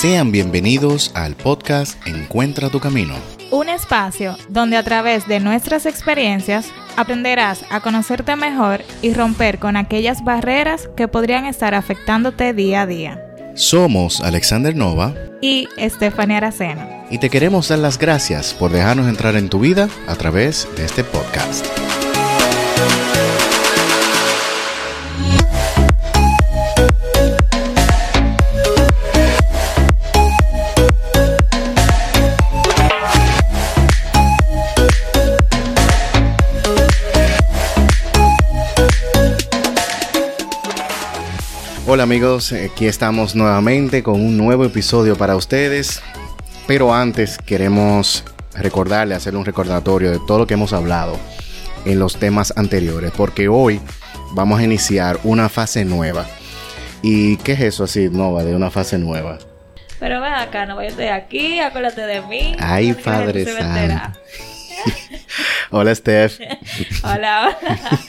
Sean bienvenidos al podcast Encuentra tu Camino. Un espacio donde a través de nuestras experiencias aprenderás a conocerte mejor y romper con aquellas barreras que podrían estar afectándote día a día. Somos Alexander Nova y Estefania Aracena. Y te queremos dar las gracias por dejarnos entrar en tu vida a través de este podcast. Hola amigos, aquí estamos nuevamente con un nuevo episodio para ustedes. Pero antes queremos recordarle, hacer un recordatorio de todo lo que hemos hablado en los temas anteriores, porque hoy vamos a iniciar una fase nueva. ¿Y qué es eso así, Nova, de una fase nueva? Pero ven acá, no vayas de aquí, acuérdate de mí. Ay, Padre Santo. Hola, Steph. hola, hola.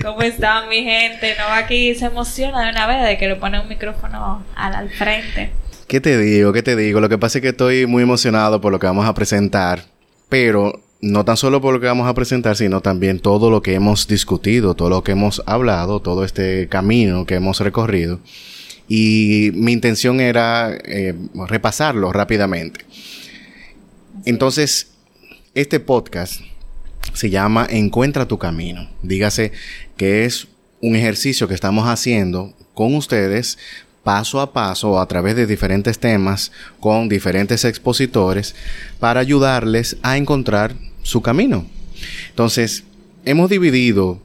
¿Cómo están, mi gente? No aquí se emociona de una vez de que le pone un micrófono al, al frente. ¿Qué te digo? ¿Qué te digo? Lo que pasa es que estoy muy emocionado por lo que vamos a presentar, pero no tan solo por lo que vamos a presentar, sino también todo lo que hemos discutido, todo lo que hemos hablado, todo este camino que hemos recorrido. Y mi intención era eh, repasarlo rápidamente. Entonces, este podcast se llama Encuentra tu camino. Dígase que es un ejercicio que estamos haciendo con ustedes paso a paso a través de diferentes temas con diferentes expositores para ayudarles a encontrar su camino. Entonces, hemos dividido,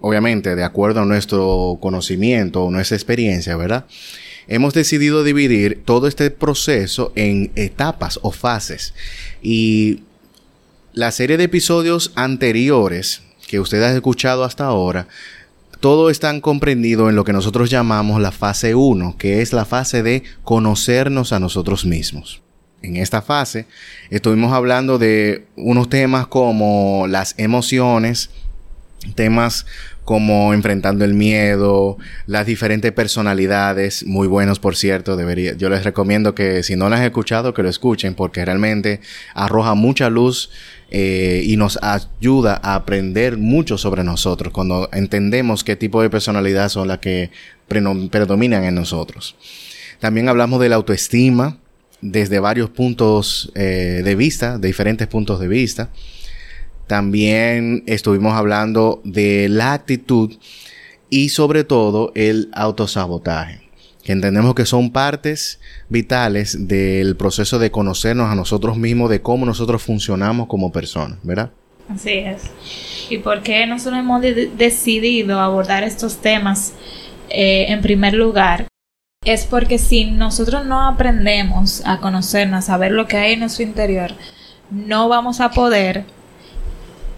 obviamente, de acuerdo a nuestro conocimiento o nuestra experiencia, ¿verdad? Hemos decidido dividir todo este proceso en etapas o fases. Y la serie de episodios anteriores que usted ha escuchado hasta ahora todo está comprendido en lo que nosotros llamamos la fase 1, que es la fase de conocernos a nosotros mismos. En esta fase estuvimos hablando de unos temas como las emociones, temas como enfrentando el miedo, las diferentes personalidades, muy buenos por cierto, debería, yo les recomiendo que si no las han escuchado que lo escuchen porque realmente arroja mucha luz eh, y nos ayuda a aprender mucho sobre nosotros cuando entendemos qué tipo de personalidad son las que predominan en nosotros. También hablamos de la autoestima desde varios puntos eh, de vista, de diferentes puntos de vista. También estuvimos hablando de la actitud y sobre todo el autosabotaje que entendemos que son partes vitales del proceso de conocernos a nosotros mismos, de cómo nosotros funcionamos como personas, ¿verdad? Así es. ¿Y por qué nosotros hemos decidido abordar estos temas eh, en primer lugar? Es porque si nosotros no aprendemos a conocernos, a saber lo que hay en nuestro interior, no vamos a poder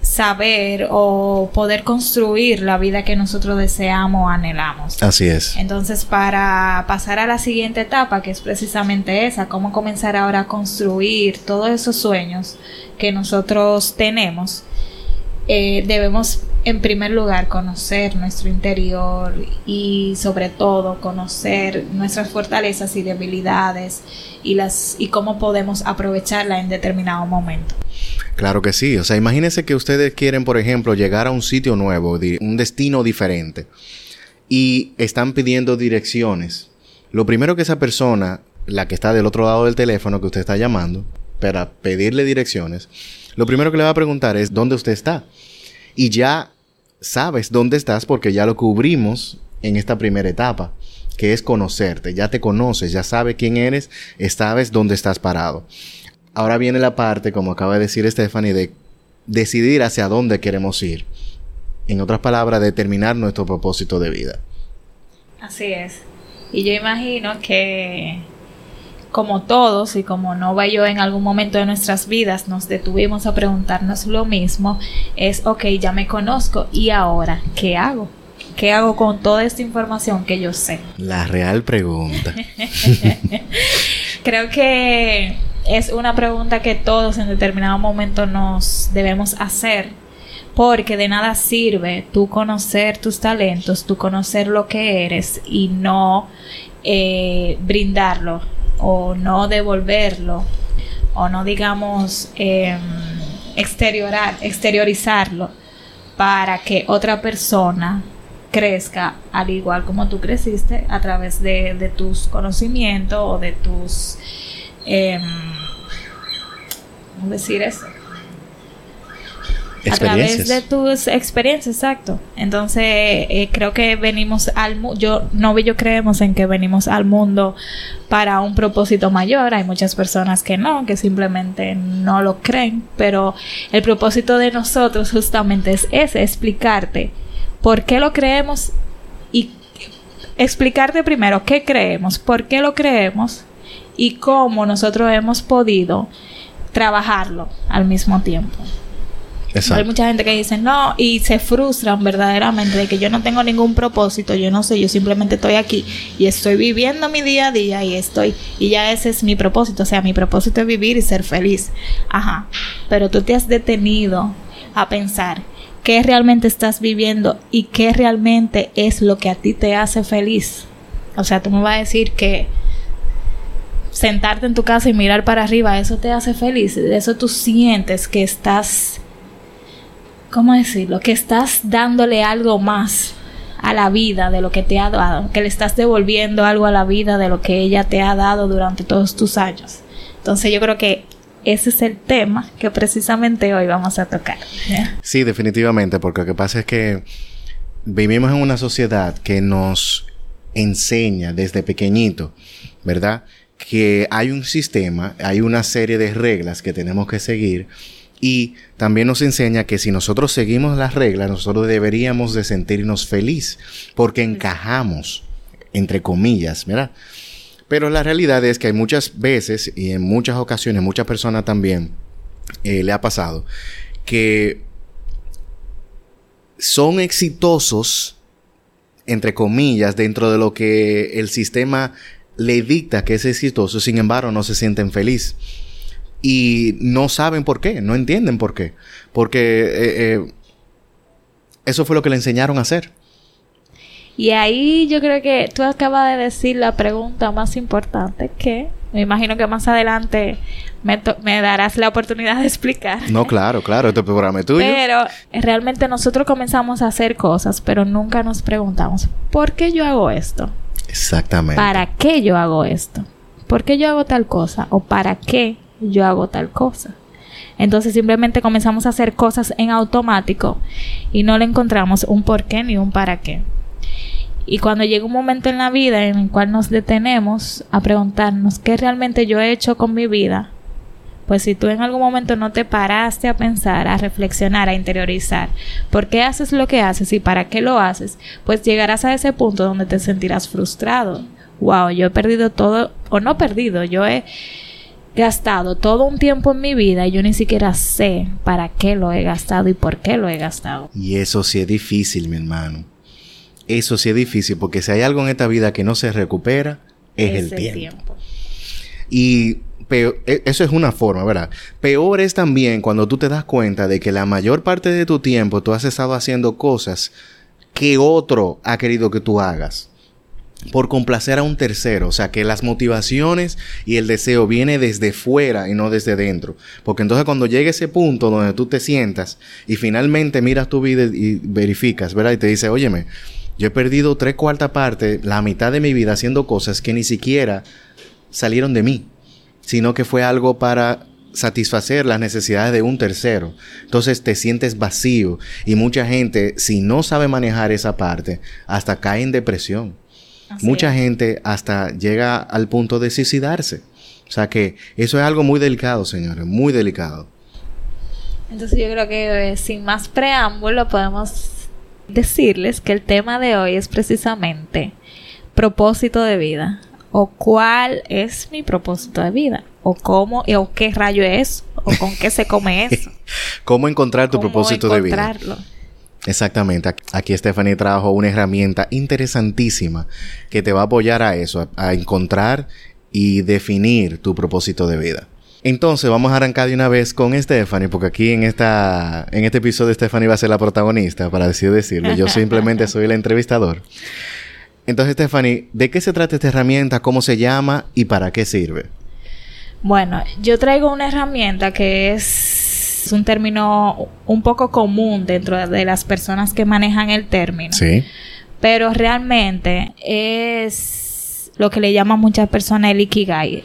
saber o poder construir la vida que nosotros deseamos o anhelamos. Así es. Entonces, para pasar a la siguiente etapa, que es precisamente esa, cómo comenzar ahora a construir todos esos sueños que nosotros tenemos, eh, debemos en primer lugar conocer nuestro interior y sobre todo conocer nuestras fortalezas y debilidades y las y cómo podemos aprovecharla en determinado momento. Claro que sí. O sea, imagínense que ustedes quieren, por ejemplo, llegar a un sitio nuevo, un destino diferente, y están pidiendo direcciones. Lo primero que esa persona, la que está del otro lado del teléfono que usted está llamando, para pedirle direcciones, lo primero que le va a preguntar es dónde usted está. Y ya sabes dónde estás porque ya lo cubrimos en esta primera etapa, que es conocerte. Ya te conoces, ya sabes quién eres, sabes dónde estás parado. Ahora viene la parte, como acaba de decir Stephanie, de decidir hacia dónde queremos ir. En otras palabras, determinar nuestro propósito de vida. Así es. Y yo imagino que como todos y como no va yo en algún momento de nuestras vidas nos detuvimos a preguntarnos lo mismo, es, ok, ya me conozco y ahora, ¿qué hago? ¿Qué hago con toda esta información que yo sé? La real pregunta. Creo que es una pregunta que todos en determinado momento nos debemos hacer. Porque de nada sirve tú conocer tus talentos, tú conocer lo que eres y no eh, brindarlo o no devolverlo o no digamos em, exteriorizarlo para que otra persona crezca al igual como tú creciste a través de, tus conocimientos o de tus... Eh, ¿Cómo decir eso? a través de tus experiencias, exacto. Entonces, eh, creo que venimos al mundo, yo, no yo creemos en que venimos al mundo para un propósito mayor. Hay muchas personas que no, que simplemente no lo creen, pero el propósito de nosotros justamente es ese, explicarte por qué lo creemos y explicarte primero qué creemos, por qué lo creemos y cómo nosotros hemos podido trabajarlo al mismo tiempo. Hay mucha gente que dice no y se frustran verdaderamente de que yo no tengo ningún propósito, yo no sé, yo simplemente estoy aquí y estoy viviendo mi día a día y estoy y ya ese es mi propósito, o sea, mi propósito es vivir y ser feliz. Ajá. Pero tú te has detenido a pensar qué realmente estás viviendo y qué realmente es lo que a ti te hace feliz. O sea, tú me vas a decir que sentarte en tu casa y mirar para arriba, eso te hace feliz, eso tú sientes que estás ¿cómo decirlo? Que estás dándole algo más a la vida de lo que te ha dado, que le estás devolviendo algo a la vida de lo que ella te ha dado durante todos tus años. Entonces yo creo que ese es el tema que precisamente hoy vamos a tocar. Sí, definitivamente, porque lo que pasa es que vivimos en una sociedad que nos enseña desde pequeñito, ¿verdad? Que hay un sistema, hay una serie de reglas que tenemos que seguir y también nos enseña que si nosotros seguimos las reglas, nosotros deberíamos de sentirnos feliz porque encajamos, entre comillas, ¿verdad? Pero la realidad es que hay muchas veces y en muchas ocasiones, muchas personas también eh, le ha pasado que son exitosos, entre comillas, dentro de lo que el sistema le dicta que es exitoso, sin embargo no se sienten felices y no saben por qué, no entienden por qué. Porque eh, eh, eso fue lo que le enseñaron a hacer. Y ahí yo creo que tú acabas de decir la pregunta más importante que me imagino que más adelante me, me darás la oportunidad de explicar. No, claro, claro, este programa es tuyo. Pero realmente nosotros comenzamos a hacer cosas, pero nunca nos preguntamos, ¿por qué yo hago esto? Exactamente. ¿Para qué yo hago esto? ¿Por qué yo hago tal cosa? ¿O para qué yo hago tal cosa. Entonces simplemente comenzamos a hacer cosas en automático y no le encontramos un por qué ni un para qué. Y cuando llega un momento en la vida en el cual nos detenemos a preguntarnos qué realmente yo he hecho con mi vida, pues si tú en algún momento no te paraste a pensar, a reflexionar, a interiorizar, por qué haces lo que haces y para qué lo haces, pues llegarás a ese punto donde te sentirás frustrado. Wow, yo he perdido todo, o no perdido, yo he gastado todo un tiempo en mi vida y yo ni siquiera sé para qué lo he gastado y por qué lo he gastado. Y eso sí es difícil, mi hermano. Eso sí es difícil porque si hay algo en esta vida que no se recupera, es, el, tiempo. Y e, eso es una forma, ¿verdad? Peor es también cuando tú te das cuenta de que la mayor parte de tu tiempo tú has estado haciendo cosas que otro ha querido que tú hagas por complacer a un tercero, o sea, que las motivaciones y el deseo viene desde fuera y no desde dentro, porque entonces cuando llegue ese punto donde tú te sientas y finalmente miras tu vida y verificas, ¿verdad? Y te dice, óyeme, yo he perdido tres cuartas partes, la mitad de mi vida haciendo cosas que ni siquiera salieron de mí, sino que fue algo para satisfacer las necesidades de un tercero. Entonces te sientes vacío y mucha gente, si no sabe manejar esa parte, hasta cae en depresión. Mucha gente hasta llega al punto de suicidarse. O sea que eso es algo muy delicado, señores, muy delicado. Entonces yo creo que eh, sin más preámbulo podemos decirles que el tema de hoy es precisamente propósito de vida o cuál es mi propósito de vida o cómo o qué rayo es o con qué se come eso. ¿Cómo encontrar tu propósito de vida? Exactamente. Aquí Stephanie trajo una herramienta interesantísima que te va a apoyar a eso, a, encontrar y definir tu propósito de vida. Entonces vamos a arrancar de una vez con Stephanie, porque aquí en esta en este episodio Stephanie va a ser la protagonista, para decir decirlo. Yo simplemente soy el entrevistador. Entonces, Stephanie, ¿de qué se trata esta herramienta? ¿Cómo se llama? ¿Y para qué sirve? Bueno, yo traigo una herramienta que es un término un poco común dentro de las personas que manejan el término. Sí. Pero realmente es lo que le llaman muchas personas el Ikigai.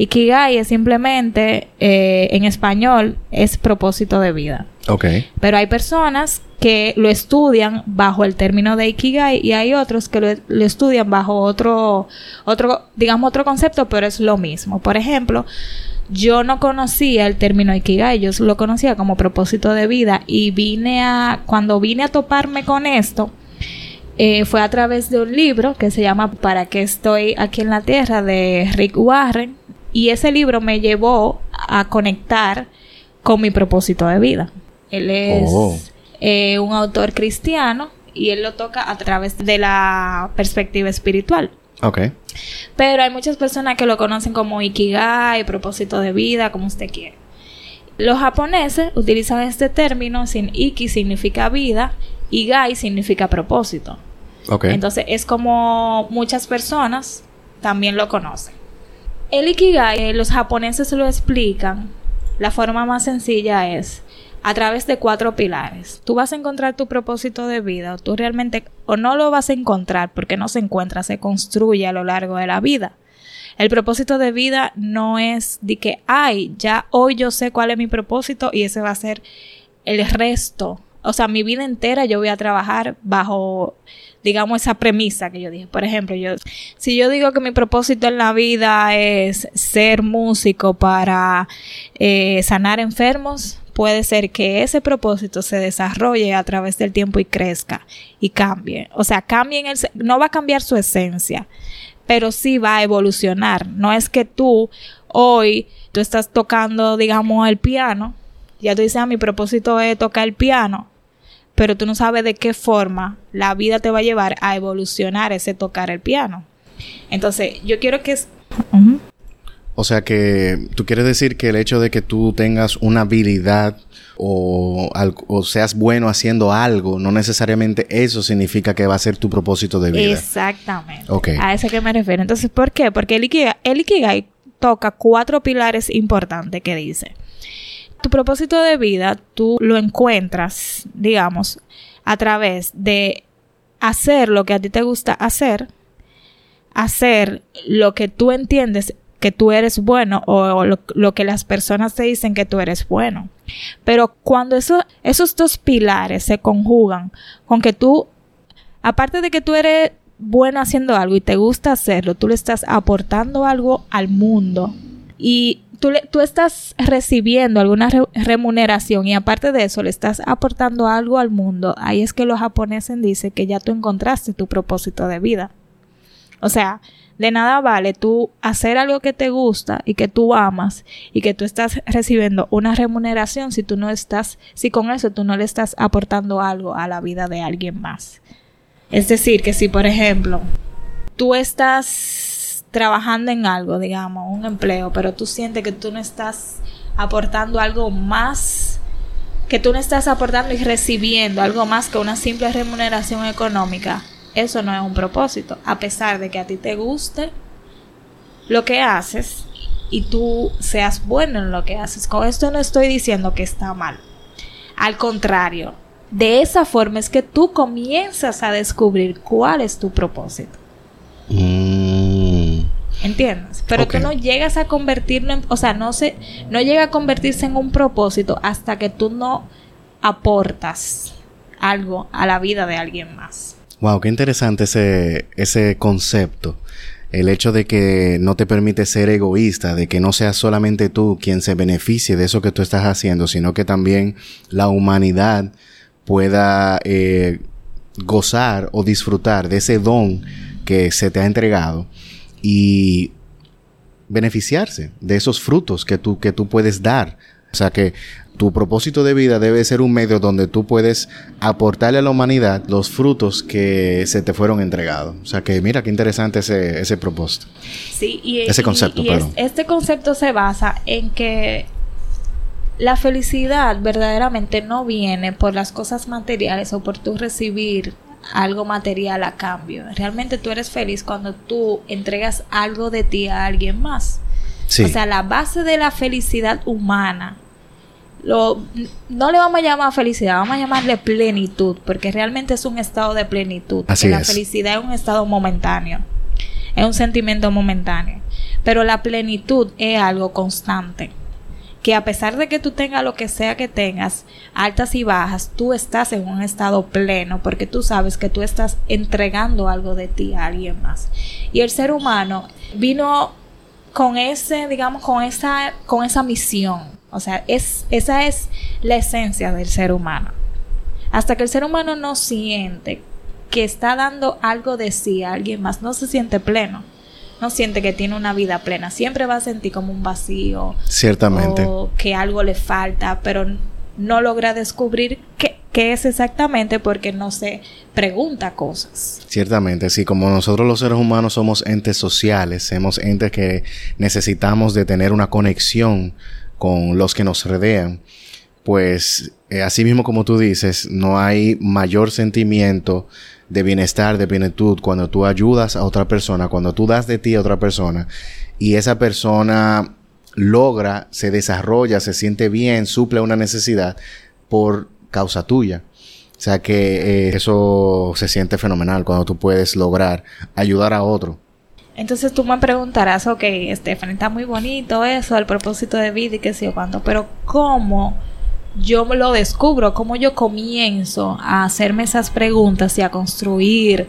Ikigai es simplemente, eh, en español, es propósito de vida. Ok. Pero hay personas que lo estudian bajo el término de Ikigai y hay otros que lo, estudian bajo otro, otro, digamos otro concepto, pero es lo mismo. Por ejemplo, yo no conocía el término Ikigai, yo lo conocía como propósito de vida y vine a, cuando vine a toparme con esto, eh, fue a través de un libro que se llama ¿Para qué estoy aquí en la Tierra? de Rick Warren. Y ese libro me llevó a conectar con mi propósito de vida. Él es Oh. eh, un autor cristiano y él lo toca a través de la perspectiva espiritual. Ok. Pero hay muchas personas que lo conocen como Ikigai, propósito de vida, como usted quiere. Los japoneses utilizan este término sin Iki significa vida y Gai significa propósito. Ok. Entonces es como muchas personas también lo conocen. El Ikigai, eh, los japoneses lo explican. La forma más sencilla es a través de cuatro pilares. Tú vas a encontrar tu propósito de vida o tú realmente o no lo vas a encontrar porque no se encuentra, se construye a lo largo de la vida. El propósito de vida no es de que, ay, ya hoy yo sé cuál es mi propósito y ese va a ser el resto. O sea, mi vida entera yo voy a trabajar bajo, digamos, esa premisa que yo dije. Por ejemplo, yo, si yo digo que mi propósito en la vida es ser músico para eh, sanar enfermos, puede ser que ese propósito se desarrolle a través del tiempo y crezca y cambie. O sea, cambie en el, no va a cambiar su esencia, pero sí va a evolucionar. No es que tú hoy tú estás tocando, digamos, el piano, ya tú dices, ah, mi propósito es tocar el piano, pero tú no sabes de qué forma la vida te va a llevar a evolucionar ese tocar el piano. Entonces, yo quiero que... O sea que tú quieres decir que el hecho de que tú tengas una habilidad o, o, seas bueno haciendo algo, no necesariamente eso significa que va a ser tu propósito de vida. Exactamente. Okay. A eso que me refiero. Entonces, ¿por qué? Porque el Ikigai, el Ikigai toca cuatro pilares importantes que dice. Tu propósito de vida, tú lo encuentras, digamos, a través de hacer lo que a ti te gusta hacer, hacer lo que tú entiendes que tú eres bueno o lo, que las personas te dicen que tú eres bueno. Pero cuando eso, esos dos pilares se conjugan con que tú, aparte de que tú eres bueno haciendo algo y te gusta hacerlo, tú le estás aportando algo al mundo y tú, le, tú estás recibiendo alguna re, remuneración y aparte de eso le estás aportando algo al mundo, ahí es que los japoneses dicen que ya tú encontraste tu propósito de vida. O sea, de nada vale tú hacer algo que te gusta y que tú amas y que tú estás recibiendo una remuneración si tú no estás, si con eso tú no le estás aportando algo a la vida de alguien más. Es decir, que si por ejemplo tú estás trabajando en algo, digamos, un empleo, pero tú sientes que tú no estás aportando algo más, que tú no estás aportando y recibiendo algo más que una simple remuneración económica, eso no es un propósito. A pesar de que a ti te guste lo que haces y tú seas bueno en lo que haces. Con esto no estoy diciendo que está mal. Al contrario, de esa forma es que tú comienzas a descubrir cuál es tu propósito. Mm. ¿Entiendes? Pero okay. tú no llegas a convertirlo en, o sea, no se, no llega a convertirse en un propósito hasta que tú no aportas algo a la vida de alguien más. Wow, qué interesante ese, ese concepto. El hecho de que no te permite ser egoísta, de que no seas solamente tú quien se beneficie de eso que tú estás haciendo, sino que también la humanidad pueda eh, gozar o disfrutar de ese don que se te ha entregado y beneficiarse de esos frutos que tú, que tú puedes dar. O sea que tu propósito de vida debe ser un medio donde tú puedes aportarle a la humanidad los frutos que se te fueron entregados. O sea que mira qué interesante ese, ese propósito. Sí, y ese concepto, y, y perdón. Es, este concepto se basa en que la felicidad verdaderamente no viene por las cosas materiales o por tú recibir algo material a cambio. Realmente tú eres feliz cuando tú entregas algo de ti a alguien más. O sea, la base de la felicidad humana, lo, no le vamos a llamar felicidad, vamos a llamarle plenitud, porque realmente es un estado de plenitud. Así La felicidad es un estado momentáneo, es un sentimiento momentáneo, pero la plenitud es algo constante que a pesar de que tú tengas lo que sea que tengas, altas y bajas, tú estás en un estado pleno porque tú sabes que tú estás entregando algo de ti a alguien más. Y el ser humano vino con ese, digamos, con esa, con esa misión. O sea, es, esa es la esencia del ser humano. Hasta que el ser humano no siente que está dando algo de sí a alguien más, no se siente pleno no siente que tiene una vida plena. Siempre va a sentir como un vacío. Ciertamente. O que algo le falta, pero no logra descubrir qué, qué es exactamente porque no se pregunta cosas. Ciertamente, sí, como nosotros los seres humanos somos entes sociales, somos entes que necesitamos de tener una conexión con los que nos rodean, pues eh, así mismo como tú dices, no hay mayor sentimiento de bienestar, de plenitud, cuando tú ayudas a otra persona, cuando tú das de ti a otra persona y esa persona logra, se desarrolla, se siente bien, suple una necesidad por causa tuya. O sea que eh, eso se siente fenomenal cuando tú puedes lograr ayudar a otro. Entonces tú me preguntarás, ok, Stephanie, está muy bonito eso, el propósito de vida y qué sé yo cuándo, pero ¿cómo yo lo descubro, cómo yo comienzo a hacerme esas preguntas y a construir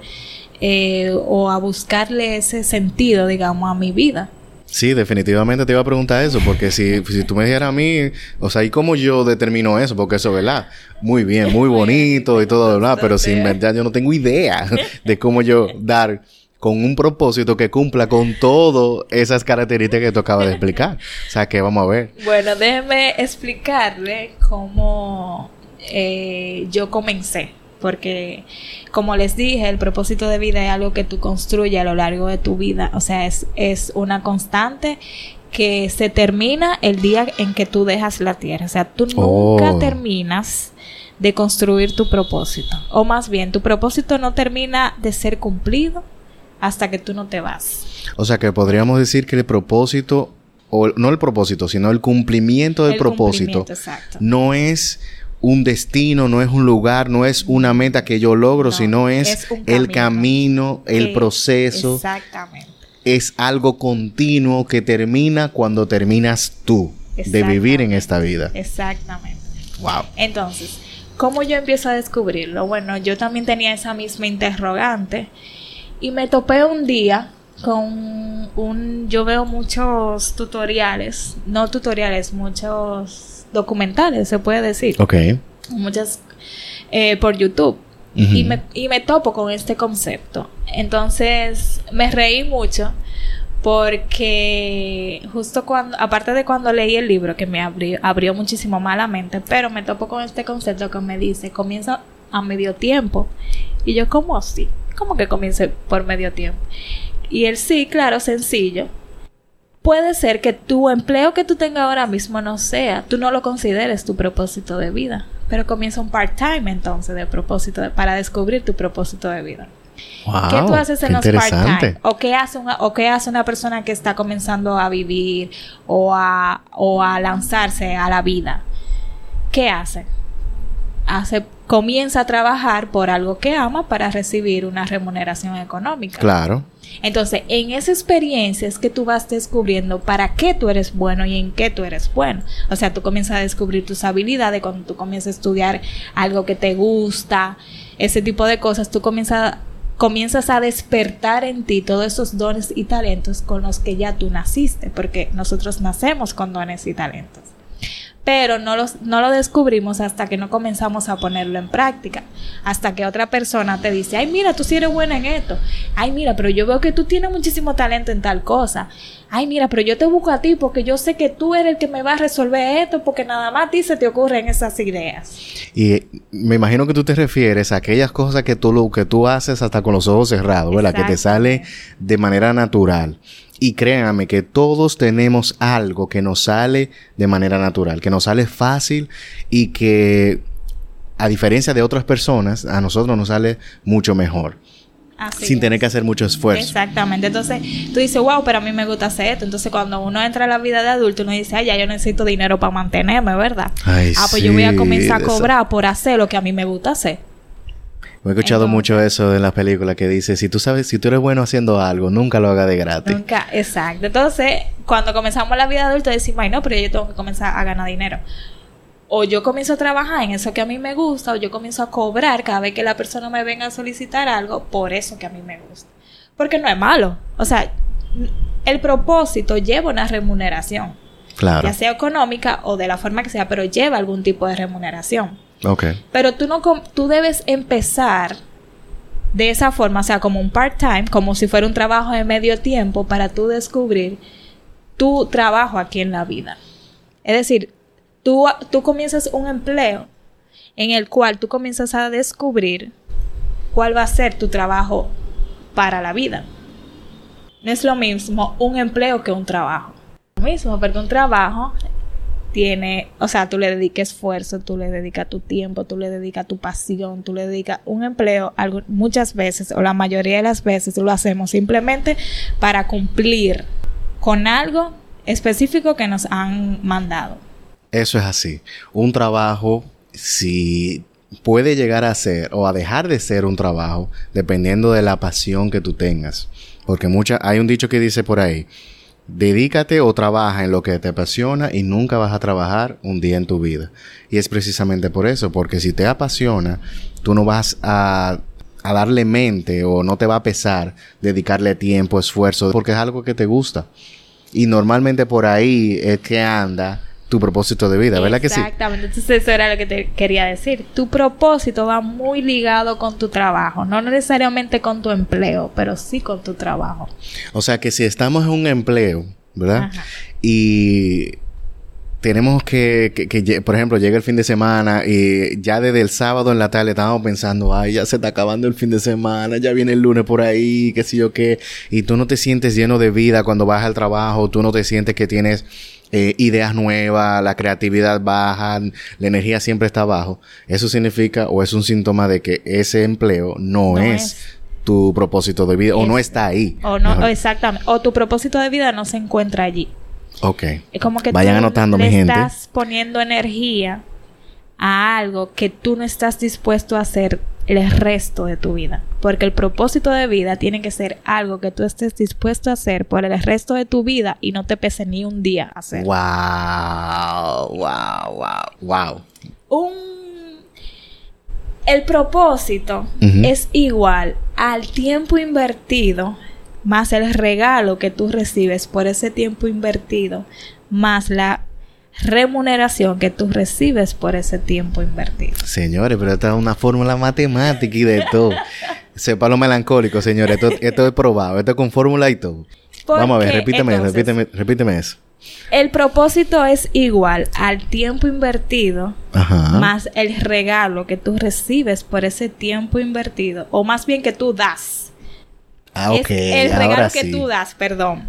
eh, o a buscarle ese sentido, digamos, a mi vida. Sí, definitivamente te iba a preguntar eso, porque si, si tú me dijeras a mí, o sea, ¿y cómo yo determino eso? Porque eso, ¿verdad? Muy bien, muy bonito y todo, ¿verdad? Pero sin verdad yo no tengo idea de cómo yo dar con un propósito que cumpla con todas esas características que tú acabas de explicar. O sea, que vamos a ver. Bueno, déjeme explicarle cómo eh, yo comencé. Porque, como les dije, el propósito de vida es algo que tú construyes a lo largo de tu vida. O sea, es, es una constante que se termina el día en que tú dejas la tierra. O sea, tú nunca oh. terminas de construir tu propósito. O más bien, tu propósito no termina de ser cumplido hasta que tú no te vas. O sea que podríamos decir que el propósito, o no el propósito, sino el cumplimiento del propósito, no es un destino, no es un lugar, no es una meta que yo logro, sino es, el camino, el proceso. Exactamente. Es algo continuo que termina cuando terminas tú de vivir en esta vida. Exactamente. Wow. Entonces, ¿cómo yo empiezo a descubrirlo? Bueno, yo también tenía esa misma interrogante y me topé un día con un... Yo veo muchos tutoriales, no tutoriales, muchos documentales, se puede decir. Ok. Muchas eh, por YouTube. y, me, y me topo con este concepto. Entonces me reí mucho porque justo cuando, aparte de cuando leí el libro, que me abrió, abrió muchísimo malamente, pero me topo con este concepto que me dice, comienza a medio tiempo. Y yo, ¿cómo así? como que comience por medio tiempo. Y el sí, claro, sencillo. Puede ser que tu empleo que tú tengas ahora mismo no sea, tú no lo consideres tu propósito de vida, pero comienza un part-time entonces de propósito para descubrir tu propósito de vida. ¿Qué tú haces en los part-time? ¿O qué, hace una, ¿O qué hace una persona que está comenzando a vivir o a, o a lanzarse a la vida? ¿Qué hace? Hace comienza a trabajar por algo que ama para recibir una remuneración económica. Claro. Entonces, en esa experiencia es que tú vas descubriendo para qué tú eres bueno y en qué tú eres bueno. O sea, tú comienzas a descubrir tus habilidades cuando tú comienzas a estudiar algo que te gusta, ese tipo de cosas, tú comienzas comienzas a despertar en ti todos esos dones y talentos con los que ya tú naciste, porque nosotros nacemos con dones y talentos pero no, los, no lo descubrimos hasta que no comenzamos a ponerlo en práctica. Hasta que otra persona te dice, ay, mira, tú sí eres buena en esto. Ay, mira, pero yo veo que tú tienes muchísimo talento en tal cosa. Ay, mira, pero yo te busco a ti porque yo sé que tú eres el que me va a resolver esto porque nada más a ti se te ocurren esas ideas. Y me imagino que tú te refieres a aquellas cosas que tú, lo, que tú haces hasta con los ojos cerrados, ¿verdad? Que te sale de manera natural. Y créanme que todos tenemos algo que nos sale de manera natural, que nos sale fácil y que a diferencia de otras personas, a nosotros nos sale mucho mejor. sin tener que hacer mucho esfuerzo. Exactamente. Entonces, tú dices, wow, pero a mí me gusta hacer esto. Entonces, cuando uno entra a la vida de adulto, uno dice, ay, ya yo necesito dinero para mantenerme, ¿verdad? ah, pues yo voy a comenzar a cobrar por hacer lo que a mí me gusta hacer. He escuchado mucho eso en las películas que dice, si tú sabes, si tú eres bueno haciendo algo, nunca lo hagas de gratis. Nunca, exacto. Entonces, cuando comenzamos la vida adulta decimos, ay, no, pero yo tengo que comenzar a ganar dinero o yo comienzo a trabajar en eso que a mí me gusta, o yo comienzo a cobrar cada vez que la persona me venga a solicitar algo por eso que a mí me gusta. Porque no es malo. O sea, el propósito lleva una remuneración. Claro. Ya sea económica o de la forma que sea, pero lleva algún tipo de remuneración. Pero tú no tú debes empezar de esa forma, o sea, como un part-time, como si fuera un trabajo de medio tiempo para tú descubrir tu trabajo aquí en la vida. Es decir, tú, tú comienzas un empleo en el cual tú comienzas a descubrir cuál va a ser tu trabajo para la vida. No es lo mismo un empleo que un trabajo. Lo mismo, porque un trabajo tiene, o sea, tú le dedicas esfuerzo, tú le dedicas tu tiempo, tú le dedicas tu pasión, tú le dedicas un empleo, algo, muchas veces o la mayoría de las veces lo hacemos simplemente para cumplir con algo específico que nos han mandado. Eso es así. Un trabajo, si puede llegar a ser o a dejar de ser un trabajo, dependiendo de la pasión que tú tengas. Porque mucha, hay un dicho que dice por ahí, dedícate o trabaja en lo que te apasiona y nunca vas a trabajar un día en tu vida. Y es precisamente por eso, porque si te apasiona, tú no vas a, a darle mente o no te va a pesar dedicarle tiempo, esfuerzo, porque es algo que te gusta. Y normalmente por ahí es que anda tu propósito de vida, ¿verdad que sí? Exactamente, entonces eso era lo que te quería decir. Tu propósito va muy ligado con tu trabajo, no necesariamente con tu empleo, pero sí con tu trabajo. O sea que si estamos en un empleo, ¿verdad? Y tenemos que, que, por ejemplo, llega el fin de semana y ya desde el sábado en la tarde estamos pensando, ay, ya se está acabando el fin de semana, ya viene el lunes por ahí, qué sé yo qué, y tú no te sientes lleno de vida cuando vas al trabajo, tú no te sientes que tienes eh, ideas nuevas, la creatividad baja, la energía siempre está abajo, eso significa o es un síntoma de que ese empleo no, es, tu propósito de vida o no está ahí. O no, exactamente. O tu propósito de vida no se encuentra allí. Ok. Es como que Vayan anotando, mi gente. estás poniendo energía a algo que tú no estás dispuesto a hacer el resto de tu vida. Porque el propósito de vida tiene que ser algo que tú estés dispuesto a hacer por el resto de tu vida y no te pese ni un día hacer. Wow, wow, wow, wow. Un el propósito es igual al tiempo invertido más el regalo que tú recibes por ese tiempo invertido más la remuneración que tú recibes por ese tiempo invertido. Señores, pero esta es una fórmula matemática y de todo. Sepa lo melancólico, señores. Esto, es probado. Esto es con fórmula y todo. Vamos a ver, repíteme, repíteme, repíteme eso. El propósito es igual al tiempo invertido más el regalo que tú recibes por ese tiempo invertido, o más bien que tú das. Ah, ok. el regalo que tú das, perdón.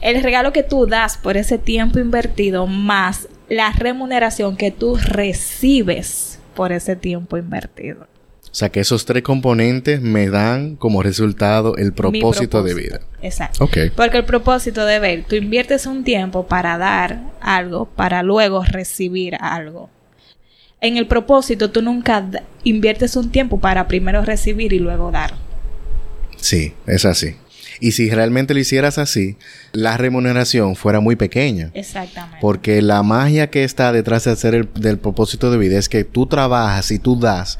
El regalo que tú das por ese tiempo invertido más la remuneración que tú recibes por ese tiempo invertido. O sea que esos tres componentes me dan como resultado el propósito, de vida. Exacto. Porque el propósito de ver, tú inviertes un tiempo para dar algo, para luego recibir algo. En el propósito tú nunca inviertes un tiempo para primero recibir y luego dar. Sí, es así. Y si realmente lo hicieras así, la remuneración fuera muy pequeña. Exactamente. Porque la magia que está detrás de hacer el del propósito de vida es que tú trabajas y tú das,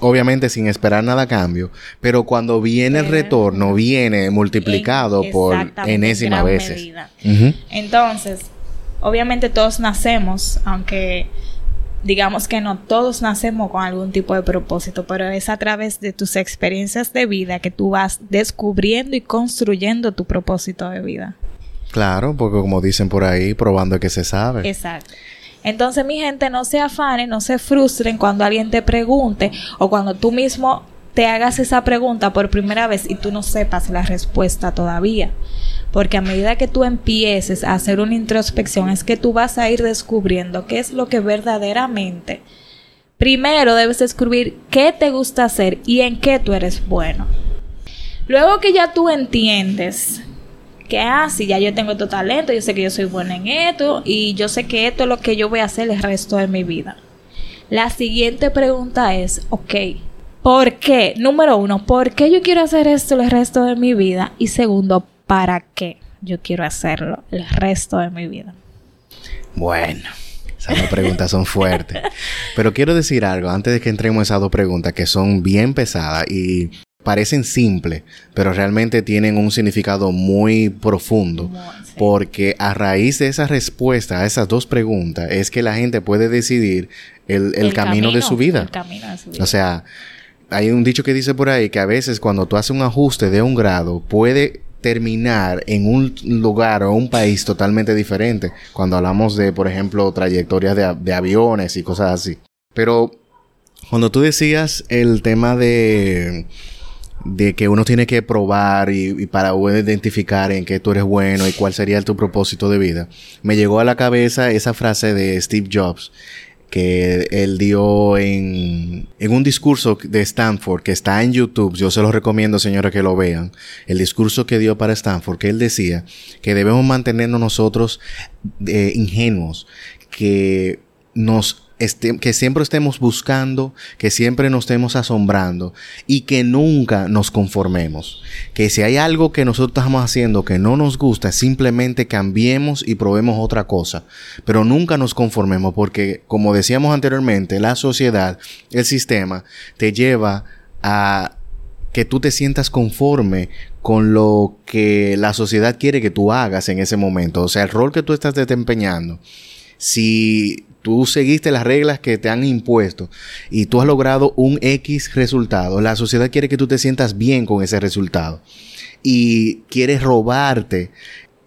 obviamente sin esperar nada a cambio, pero cuando viene el retorno, viene multiplicado por enésima veces. Entonces, obviamente todos nacemos, aunque digamos que no todos nacemos con algún tipo de propósito, pero es a través de tus experiencias de vida que tú vas descubriendo y construyendo tu propósito de vida. Claro, porque como dicen por ahí, probando que se sabe. Exacto. Entonces, mi gente, no se afanen, no se frustren cuando alguien te pregunte o cuando tú mismo te hagas esa pregunta por primera vez y tú no sepas la respuesta todavía. Porque a medida que tú empieces a hacer una introspección es que tú vas a ir descubriendo qué es lo que verdaderamente primero debes descubrir qué te gusta hacer y en qué tú eres bueno. Luego que ya tú entiendes que, ah, ya yo tengo este talento, yo sé que yo soy buena en esto y yo sé que esto es lo que yo voy a hacer el resto de mi vida. La siguiente pregunta es, ok, ¿por qué? Número uno, ¿por qué yo quiero hacer esto el resto de mi vida? Y segundo, ¿para qué yo quiero hacerlo el resto de mi vida? Bueno. Esas dos preguntas son fuertes. Pero quiero decir algo antes de que entremos a esas dos preguntas que son bien pesadas y parecen simples, pero realmente tienen un significado muy profundo. Porque a raíz de esa respuesta a esas dos preguntas es que la gente puede decidir el, camino, de su vida. O sea, hay un dicho que dice por ahí que a veces cuando tú haces un ajuste de un grado puede terminar en un lugar o un país totalmente diferente cuando hablamos de, por ejemplo, trayectorias de aviones y cosas así. Pero cuando tú decías el tema de de que uno tiene que probar y, para poder identificar en qué tú eres bueno y cuál sería tu propósito de vida, me llegó a la cabeza esa frase de Steve Jobs que él dio en, en un discurso de Stanford que está en YouTube. Yo se lo recomiendo, señores, que lo vean. El discurso que dio para Stanford, que él decía que debemos mantenernos nosotros eh, ingenuos, que nos que siempre estemos buscando, que siempre nos estemos asombrando y que nunca nos conformemos. Que si hay algo que nosotros estamos haciendo que no nos gusta, simplemente cambiemos y probemos otra cosa. Pero nunca nos conformemos porque, como decíamos anteriormente, la sociedad, el sistema, te lleva a que tú te sientas conforme con lo que la sociedad quiere que tú hagas en ese momento. O sea, el rol que tú estás desempeñando. Si tú seguiste las reglas que te han impuesto y tú has logrado un X resultado, la sociedad quiere que tú te sientas bien con ese resultado y quiere robarte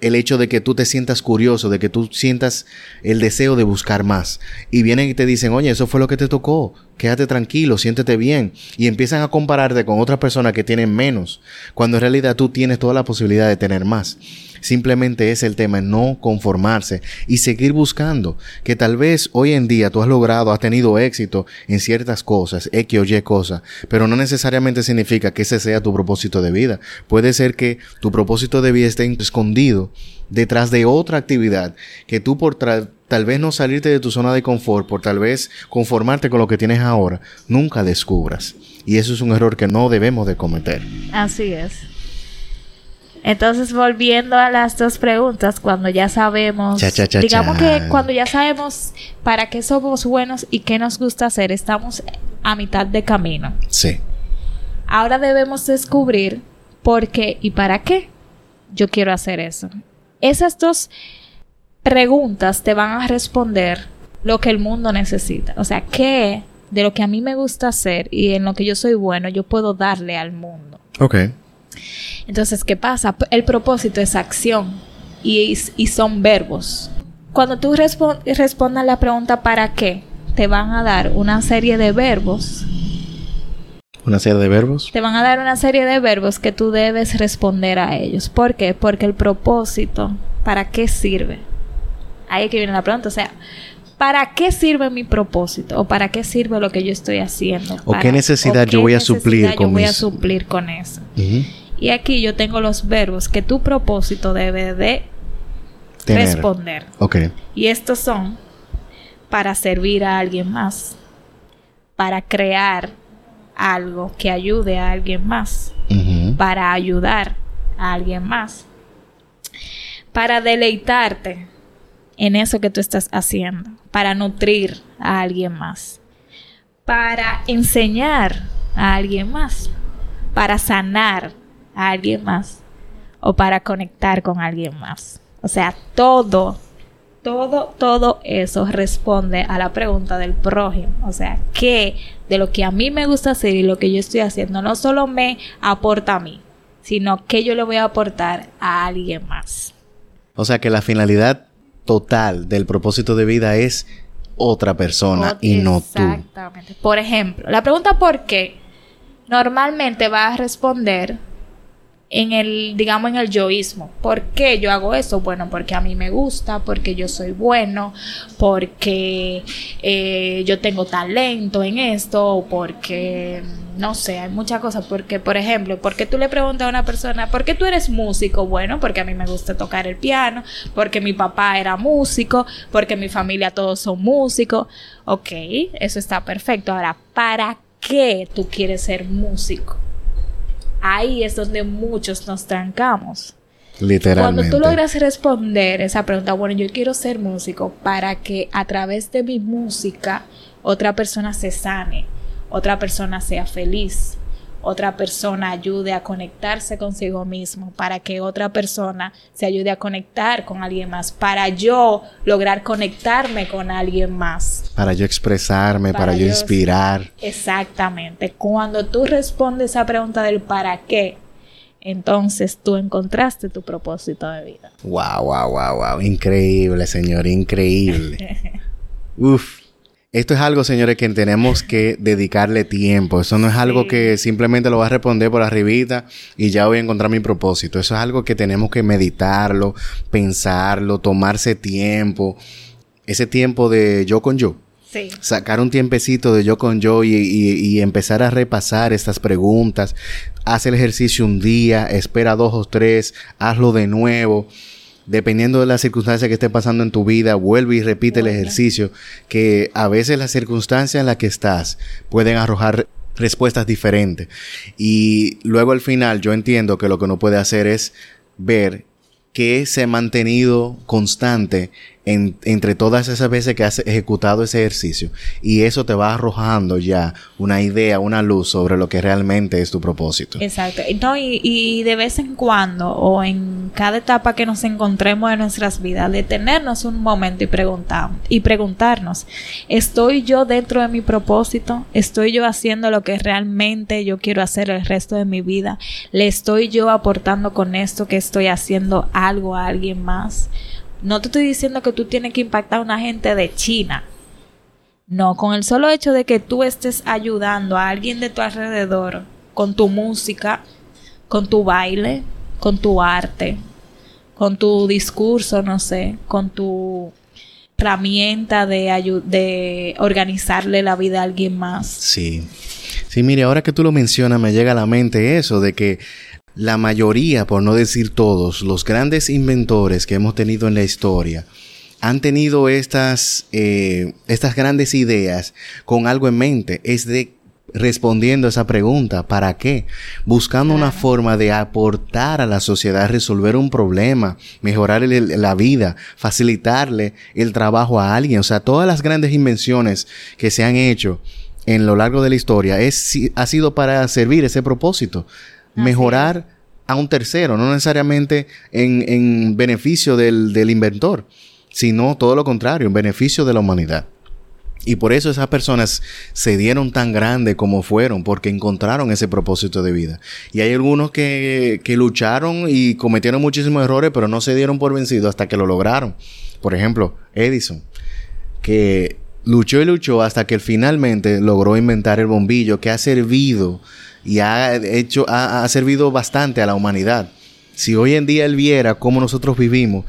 el hecho de que tú te sientas curioso, de que tú sientas el deseo de buscar más. Y vienen y te dicen, oye, eso fue lo que te tocó, quédate tranquilo, siéntete bien. Y empiezan a compararte con otras personas que tienen menos, cuando en realidad tú tienes toda la posibilidad de tener más. Simplemente es el tema, no conformarse y seguir buscando. Que tal vez hoy en día tú has logrado, has tenido éxito en ciertas cosas, X o Y cosas, pero no necesariamente significa que ese sea tu propósito de vida. Puede ser que tu propósito de vida esté escondido detrás de otra actividad que tú por tal vez no salirte de tu zona de confort, por tal vez conformarte con lo que tienes ahora, nunca descubras. Y eso es un error que no debemos de cometer. Así es. Entonces, volviendo a las dos preguntas, cuando ya sabemos, digamos que cuando ya sabemos para qué somos buenos y qué nos gusta hacer, estamos a mitad de camino. Sí. Ahora debemos descubrir por qué y para qué yo quiero hacer eso. Esas dos preguntas te van a responder lo que el mundo necesita. O sea, qué de lo que a mí me gusta hacer y en lo que yo soy bueno, yo puedo darle al mundo. Ok. Entonces, ¿qué pasa? El propósito es acción y, son verbos. Cuando tú respondas la pregunta ¿para qué? Te van a dar una serie de verbos. ¿Una serie de verbos? Te van a dar una serie de verbos que tú debes responder a ellos. ¿Por qué? Porque el propósito, ¿para qué sirve? Ahí es que viene la pregunta. O sea, ¿para qué sirve mi propósito? ¿O para qué sirve lo que yo estoy haciendo? ¿O qué necesidad yo voy a suplir con yo voy a suplir con eso? Y aquí yo tengo los verbos que tu propósito debe de responder. Okay. Y estos son para servir a alguien más, para crear algo que ayude a alguien más, para ayudar a alguien más, para deleitarte en eso que tú estás haciendo, para nutrir a alguien más, para enseñar a alguien más, para sanar a alguien más o para conectar con alguien más. O sea, todo, todo, todo eso responde a la pregunta del prójimo. O sea, ¿qué de lo que a mí me gusta hacer y lo que yo estoy haciendo no solo me aporta a mí, sino que yo le voy a aportar a alguien más? O sea, que la finalidad total del propósito de vida es otra persona y no tú. Exactamente. Por ejemplo, la pregunta ¿por qué? Normalmente va a responder en el, digamos, en el yoísmo. ¿Por qué yo hago eso? Bueno, porque a mí me gusta, porque yo soy bueno, porque eh, yo tengo talento en esto, porque, no sé, hay muchas cosas. Porque, por ejemplo, ¿por qué tú le preguntas a una persona, ¿por qué tú eres músico? Bueno, porque a mí me gusta tocar el piano, porque mi papá era músico, porque mi familia todos son músicos. Ok, eso está perfecto. Ahora, ¿para qué tú quieres ser músico? Ahí es donde muchos nos trancamos. Literalmente. Cuando tú logras responder esa pregunta, bueno, yo quiero ser músico para que a través de mi música otra persona se sane, otra persona sea feliz, otra persona ayude a conectarse consigo mismo, para que otra persona se ayude a conectar con alguien más, para yo lograr conectarme con alguien más. Para yo expresarme, para, yo, inspirar. Exactamente. Cuando tú respondes esa pregunta del para qué, entonces tú encontraste tu propósito de vida. Wow, wow, wow, wow. Increíble, señor, increíble. Uf. Esto es algo, señores, que tenemos que dedicarle tiempo. Eso no es algo que simplemente lo va a responder por arribita y ya voy a encontrar mi propósito. Eso es algo que tenemos que meditarlo, pensarlo, tomarse tiempo. Ese tiempo de yo con yo. Sí. Sacar un tiempecito de yo con yo y, y, empezar a repasar estas preguntas. Haz el ejercicio un día, espera dos o tres, hazlo de nuevo dependiendo de las circunstancias que esté pasando en tu vida, vuelve y repite el ejercicio, que a veces las circunstancias en las que estás pueden arrojar respuestas diferentes. Y luego al final yo entiendo que lo que uno puede hacer es ver que se ha mantenido constante entre todas esas veces que has ejecutado ese ejercicio y eso te va arrojando ya una idea, una luz sobre lo que realmente es tu propósito. Exacto. No, y, y de vez en cuando o en cada etapa que nos encontremos en nuestras vidas, detenernos un momento y preguntar y preguntarnos, ¿estoy yo dentro de mi propósito? ¿Estoy yo haciendo lo que realmente yo quiero hacer el resto de mi vida? ¿Le estoy yo aportando con esto que estoy haciendo algo a alguien más? No te estoy diciendo que tú tienes que impactar a una gente de China. No, con el solo hecho de que tú estés ayudando a alguien de tu alrededor con tu música, con tu baile, con tu arte, con tu discurso, no sé, con tu herramienta de, de organizarle la vida a alguien más. Sí. Sí, mire, ahora que tú lo mencionas, me llega a la mente eso de que la mayoría, por no decir todos, los grandes inventores que hemos tenido en la historia, han tenido estas, eh, estas grandes ideas con algo en mente, es de respondiendo a esa pregunta, ¿para qué? Buscando una forma de aportar a la sociedad, resolver un problema, mejorar la vida, facilitarle el trabajo a alguien. O sea, todas las grandes invenciones que se han hecho en lo largo de la historia es, ha sido para servir ese propósito mejorar a un tercero, no necesariamente en, beneficio del, del, inventor, sino todo lo contrario, en beneficio de la humanidad. Y por eso esas personas se dieron tan grande como fueron, porque encontraron ese propósito de vida. Y hay algunos que, que lucharon y cometieron muchísimos errores, pero no se dieron por vencidos hasta que lo lograron. Por ejemplo, Edison, que luchó y luchó hasta que finalmente logró inventar el bombillo que ha servido y ha hecho, ha, servido bastante a la humanidad. Si hoy en día él viera cómo nosotros vivimos,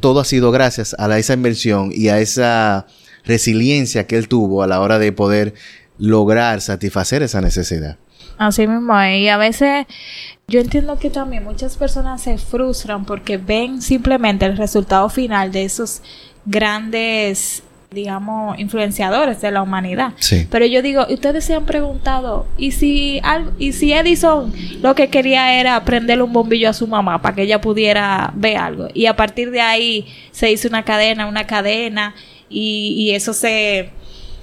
todo ha sido gracias a esa inversión y a esa resiliencia que él tuvo a la hora de poder lograr satisfacer esa necesidad. Así mismo, y a veces yo entiendo que también muchas personas se frustran porque ven simplemente el resultado final de esos grandes digamos, influenciadores de la humanidad. Pero yo digo, ustedes se han preguntado, ¿y si, ¿y si Edison lo que quería era prenderle un bombillo a su mamá para que ella pudiera ver algo? Y a partir de ahí se hizo una cadena, una cadena, y, y eso se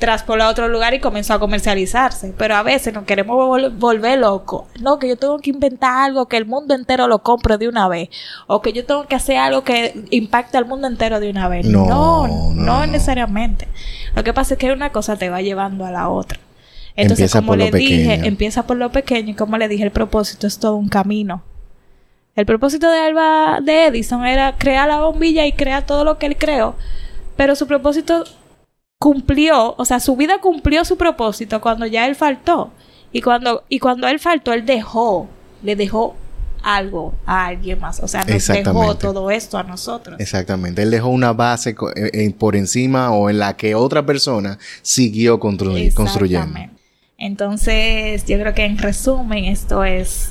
traspoló a otro lugar y comenzó a comercializarse. Pero a veces nos queremos volver locos. No, que yo tengo que inventar algo que el mundo entero lo compre de una vez. O que yo tengo que hacer algo que impacte al mundo entero de una vez. No, no, no, necesariamente. Lo que pasa es que una cosa te va llevando a la otra. Entonces, como le dije, empieza por lo pequeño y como le dije, el propósito es todo un camino. El propósito de Alba de Edison era crear la bombilla y crear todo lo que él creó. Pero su propósito cumplió, o sea, su vida cumplió su propósito cuando ya él faltó. Y cuando, y cuando él faltó, él dejó, le dejó algo a alguien más. O sea, nos dejó todo esto a nosotros. Exactamente. Él dejó una base eh, por encima o en la que otra persona siguió construyendo. Entonces, yo creo que en resumen, esto es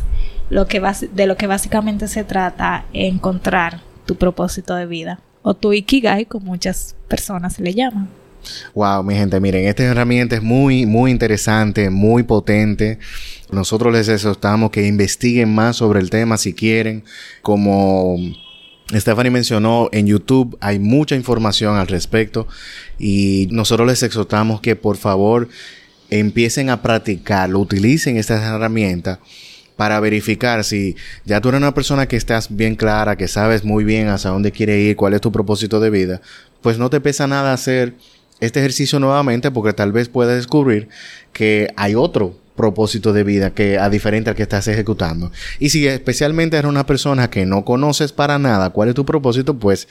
lo que de lo que básicamente se trata, encontrar tu propósito de vida o tu ikigai, como muchas personas le llaman. Wow, mi gente, miren, esta herramienta es muy, muy interesante, muy potente. Nosotros les exhortamos que investiguen más sobre el tema si quieren. Como Stephanie mencionó, en YouTube hay mucha información al respecto y nosotros les exhortamos que por favor empiecen a practicarlo, utilicen estas herramientas para verificar si ya tú eres una persona que estás bien clara, que sabes muy bien hacia dónde quiere ir, cuál es tu propósito de vida, pues no te pesa nada hacer este ejercicio nuevamente porque tal vez puedas descubrir que hay otro propósito de vida que a diferente al que estás ejecutando. Y si especialmente eres una persona que no conoces para nada cuál es tu propósito, pues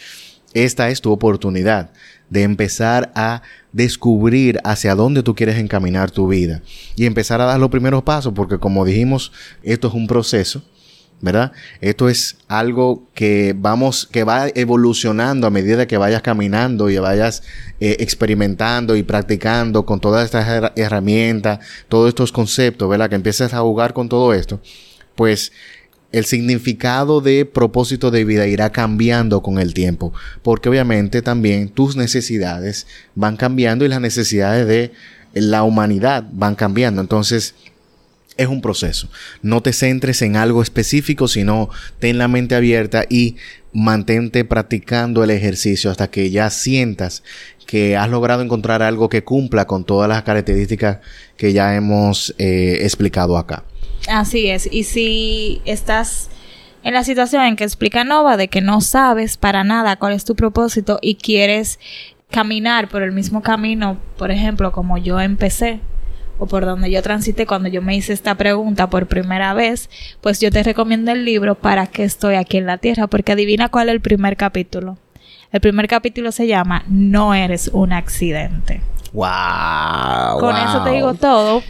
esta es tu oportunidad de empezar a descubrir hacia dónde tú quieres encaminar tu vida y empezar a dar los primeros pasos, porque como dijimos, esto es un proceso, ¿verdad? Esto es algo que vamos, que va evolucionando a medida que vayas caminando y vayas eh, experimentando y practicando con todas estas herramientas, todos estos conceptos, ¿verdad? Que empieces a jugar con todo esto, pues el significado de propósito de vida irá cambiando con el tiempo, porque obviamente también tus necesidades van cambiando y las necesidades de la humanidad van cambiando. Entonces, es un proceso. No te centres en algo específico, sino ten la mente abierta y mantente practicando el ejercicio hasta que ya sientas que has logrado encontrar algo que cumpla con todas las características que ya hemos eh, explicado acá. Así es. Y si estás en la situación en que explica Nova de que no sabes para nada cuál es tu propósito y quieres caminar por el mismo camino, por ejemplo, como yo empecé o por donde yo transité cuando yo me hice esta pregunta por primera vez, pues yo te recomiendo el libro Para qué estoy aquí en la Tierra, porque adivina cuál es el primer capítulo. El primer capítulo se llama No eres un accidente. Wow. Con eso te digo todo,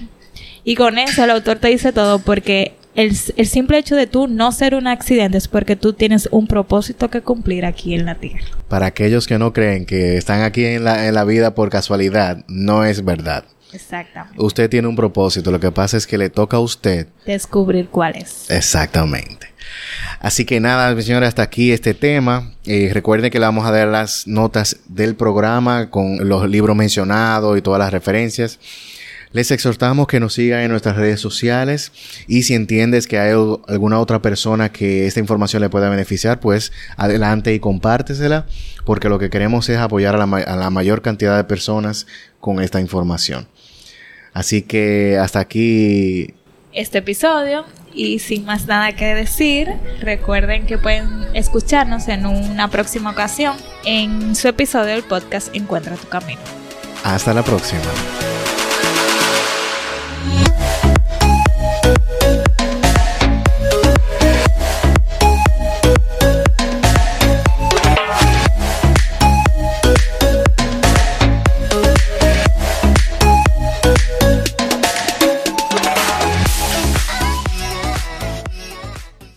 y con eso el autor te dice todo porque el, simple hecho de tú no ser un accidente es porque tú tienes un propósito que cumplir aquí en la tierra. Para aquellos que no creen que están aquí en la, en la vida por casualidad, no es verdad. Exactamente. Usted tiene un propósito, lo que pasa es que le toca a usted descubrir cuál es. Exactamente. Así que nada, mi señora, hasta aquí este tema. Eh, recuerden que le vamos a dar las notas del programa con los libros mencionados y todas las referencias. Les exhortamos que nos sigan en nuestras redes sociales y si entiendes que hay alguna otra persona que esta información le pueda beneficiar, pues adelante y compártesela porque lo que queremos es apoyar a la, a la mayor cantidad de personas con esta información. Así que hasta aquí este episodio y sin más nada que decir, recuerden que pueden escucharnos en una próxima ocasión en su episodio del podcast Encuentra tu camino. Hasta la próxima.